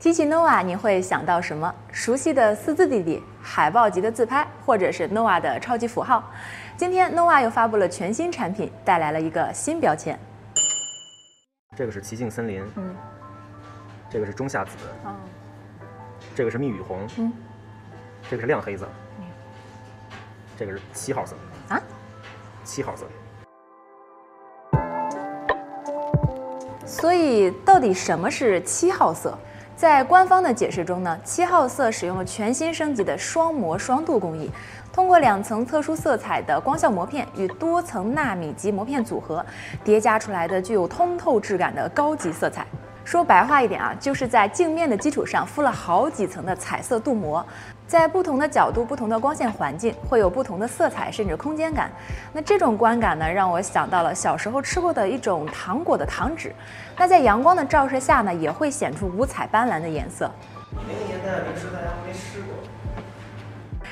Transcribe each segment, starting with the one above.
提起 nova，你会想到什么？熟悉的四字弟弟、海报级的自拍，或者是 nova 的超级符号？今天 nova 又发布了全新产品，带来了一个新标签。这个是奇境森林，嗯，这个是中夏紫，嗯，这个是蜜雨红，嗯，这个是亮黑色，嗯这个是七号色，啊，七号色。所以到底什么是七号色？在官方的解释中呢，七号色使用了全新升级的双膜双镀工艺，通过两层特殊色彩的光效膜片与多层纳米级膜片组合，叠加出来的具有通透质感的高级色彩。说白话一点啊，就是在镜面的基础上敷了好几层的彩色镀膜，在不同的角度、不同的光线环境，会有不同的色彩甚至空间感。那这种观感呢，让我想到了小时候吃过的一种糖果的糖纸。那在阳光的照射下呢，也会显出五彩斑斓的颜色。那个年代零食大家没吃过。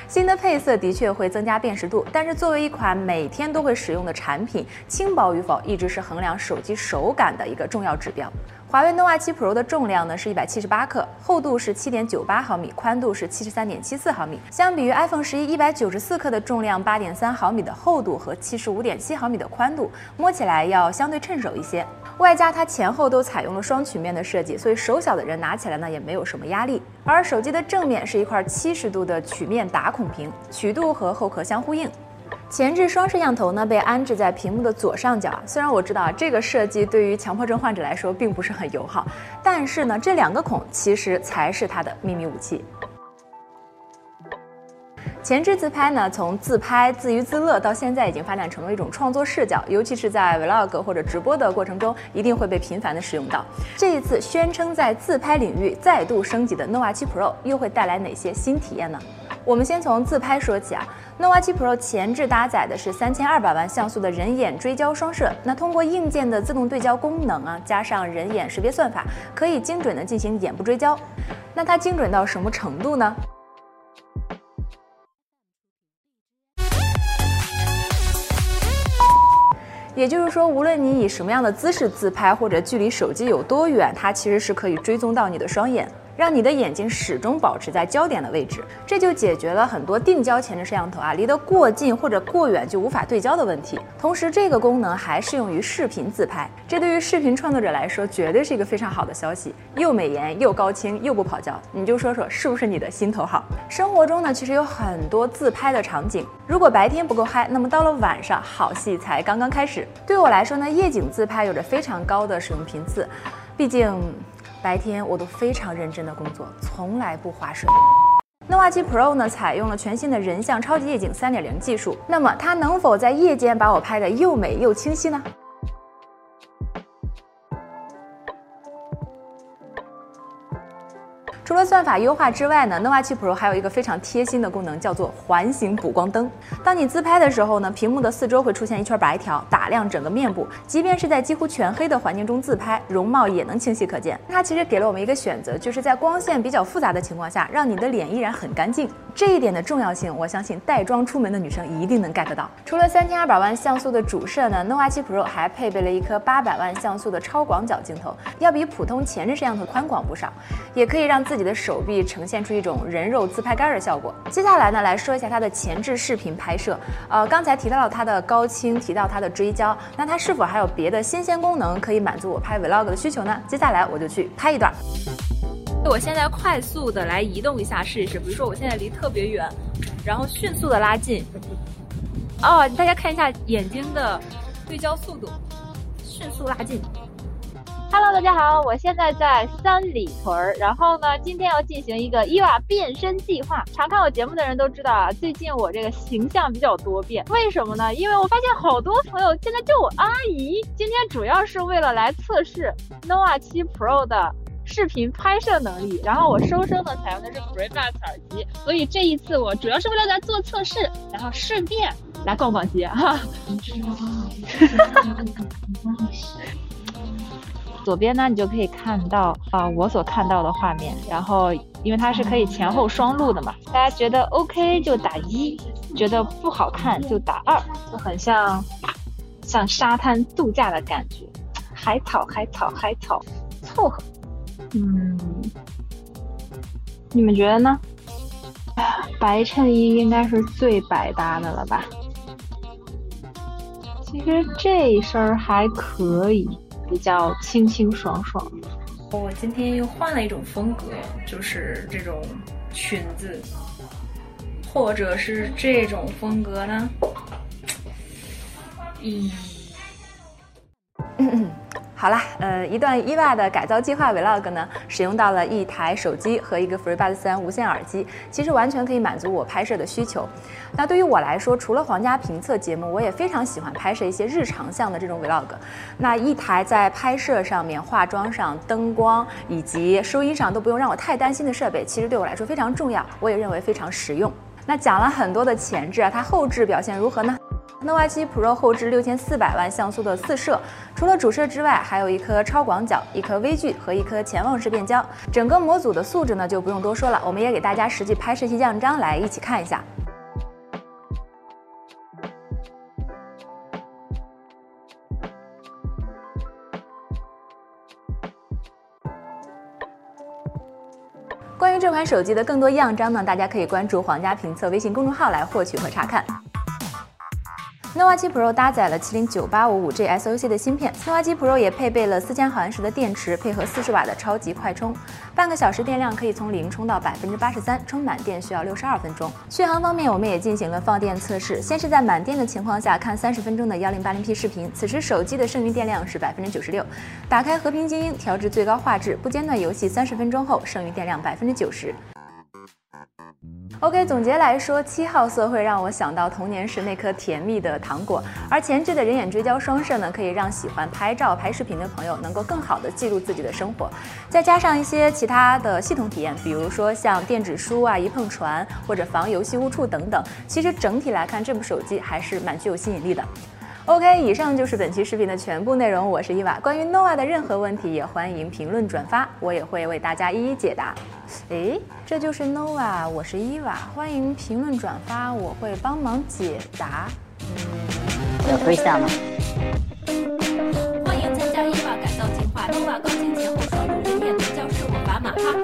新的配色的确会增加辨识度，但是作为一款每天都会使用的产品，轻薄与否一直是衡量手机手感的一个重要指标。华为 nova 7 Pro 的重量呢是一百七十八克，厚度是七点九八毫米，宽度是七十三点七四毫米。相比于 iPhone 十一一百九十四克的重量，八点三毫米的厚度和七十五点七毫米的宽度，摸起来要相对趁手一些。外加它前后都采用了双曲面的设计，所以手小的人拿起来呢也没有什么压力。而手机的正面是一块七十度的曲面打孔屏，曲度和后壳相呼应。前置双摄像头呢被安置在屏幕的左上角，虽然我知道这个设计对于强迫症患者来说并不是很友好，但是呢这两个孔其实才是它的秘密武器。前置自拍呢，从自拍自娱自乐到现在已经发展成了一种创作视角，尤其是在 vlog 或者直播的过程中，一定会被频繁的使用到。这一次宣称在自拍领域再度升级的 nova 7 Pro 又会带来哪些新体验呢？我们先从自拍说起啊，nova 7 Pro 前置搭载的是三千二百万像素的人眼追焦双摄，那通过硬件的自动对焦功能啊，加上人眼识别算法，可以精准的进行眼部追焦。那它精准到什么程度呢？也就是说，无论你以什么样的姿势自拍，或者距离手机有多远，它其实是可以追踪到你的双眼。让你的眼睛始终保持在焦点的位置，这就解决了很多定焦前置摄像头啊离得过近或者过远就无法对焦的问题。同时，这个功能还适用于视频自拍，这对于视频创作者来说绝对是一个非常好的消息，又美颜又高清又不跑焦。你就说说是不是你的心头好？生活中呢，其实有很多自拍的场景，如果白天不够嗨，那么到了晚上，好戏才刚刚开始。对我来说呢，夜景自拍有着非常高的使用频次，毕竟。白天我都非常认真的工作，从来不划水。nova 7 Pro 呢，采用了全新的人像超级夜景三点零技术，那么它能否在夜间把我拍的又美又清晰呢？除了算法优化之外呢，nova 7 Pro 还有一个非常贴心的功能，叫做环形补光灯。当你自拍的时候呢，屏幕的四周会出现一圈白条，打亮整个面部。即便是在几乎全黑的环境中自拍，容貌也能清晰可见。它其实给了我们一个选择，就是在光线比较复杂的情况下，让你的脸依然很干净。这一点的重要性，我相信带妆出门的女生一定能 get 到。除了三千二百万像素的主摄呢，nova 7 Pro 还配备了一颗八百万像素的超广角镜头，要比普通前置摄像头宽广不少，也可以让自己的手臂呈现出一种人肉自拍杆的效果。接下来呢，来说一下它的前置视频拍摄。呃，刚才提到了它的高清，提到它的追焦，那它是否还有别的新鲜功能可以满足我拍 vlog 的需求呢？接下来我就去拍一段。我现在快速的来移动一下试一试，比如说我现在离特别远，然后迅速的拉近。哦，大家看一下眼睛的对焦速度，迅速拉近。Hello，大家好，我现在在三里屯儿，然后呢，今天要进行一个伊娃变身计划。常看我节目的人都知道啊，最近我这个形象比较多变，为什么呢？因为我发现好多朋友现在叫我阿姨。今天主要是为了来测试 nova 7 Pro 的视频拍摄能力，然后我收声呢采用的是 FreeBuds 耳机，所以这一次我主要是为了来做测试，然后顺便来逛逛街哈。左边呢，你就可以看到啊、我所看到的画面。然后因为它是可以前后双录的嘛，大家觉得 OK 就打一，觉得不好看就打二，就很像像沙滩度假的感觉，海草海草海草，凑合。嗯，你们觉得呢？白衬衣应该是最百搭的了吧？其实这身儿还可以，比较清清爽爽。我今天又换了一种风格，就是这种裙子，或者是这种风格呢？咦。好啦，呃，一段意外的改造计划 vlog 呢，使用到了一台手机和一个 FreeBuds 三无线耳机，其实完全可以满足我拍摄的需求。那对于我来说，除了皇家评测节目，我也非常喜欢拍摄一些日常向的这种 vlog。那一台在拍摄上面、化妆上、灯光以及收音上都不用让我太担心的设备，其实对我来说非常重要，我也认为非常实用。那讲了很多的前置啊，它后置表现如何呢？nova 7 Pro 后置六千四百万像素的四摄，除了主摄之外，还有一颗超广角、一颗微距和一颗潜望式变焦。整个模组的素质呢就不用多说了，我们也给大家实际拍摄一些样张来一起看一下。关于这款手机的更多样张呢，大家可以关注皇家评测微信公众号来获取和查看。Nova 7 Pro 搭载了麒麟 9855G SoC 的芯片，nova 7 Pro 也配备了四千毫安时的电池，配合四十瓦的超级快充，半个小时电量可以从零充到百分之八十三，充满电需要六十二分钟。续航方面，我们也进行了放电测试，先是在满电的情况下看三十分钟的幺零八零 P 视频，此时手机的剩余电量是百分之九十六。打开和平精英，调至最高画质，不间断游戏三十分钟后，剩余电量百分之九十。OK，总结来说，七号色会让我想到童年时那颗甜蜜的糖果，而前置的人眼追焦双摄呢，可以让喜欢拍照、拍视频的朋友能够更好的记录自己的生活。再加上一些其他的系统体验，比如说像电子书啊、一碰传或者防游戏误触等等，其实整体来看，这部手机还是蛮具有吸引力的。OK，以上就是本期视频的全部内容。我是伊娃，关于 nova 的任何问题也欢迎评论转发，我也会为大家一一解答。诶，这就是 nova，我是伊娃，欢迎评论转发，我会帮忙解答。有对象吗？欢迎参加伊娃改造计划，nova 高清前后双录人眼对焦是我把马哈，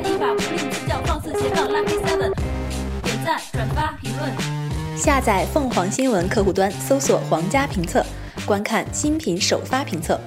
停顿，nova 伊娃不吝赐教，放肆斜杠 lucky seven，点赞转发评论。下载凤凰新闻客户端，搜索“皇家评测”，观看新品首发评测。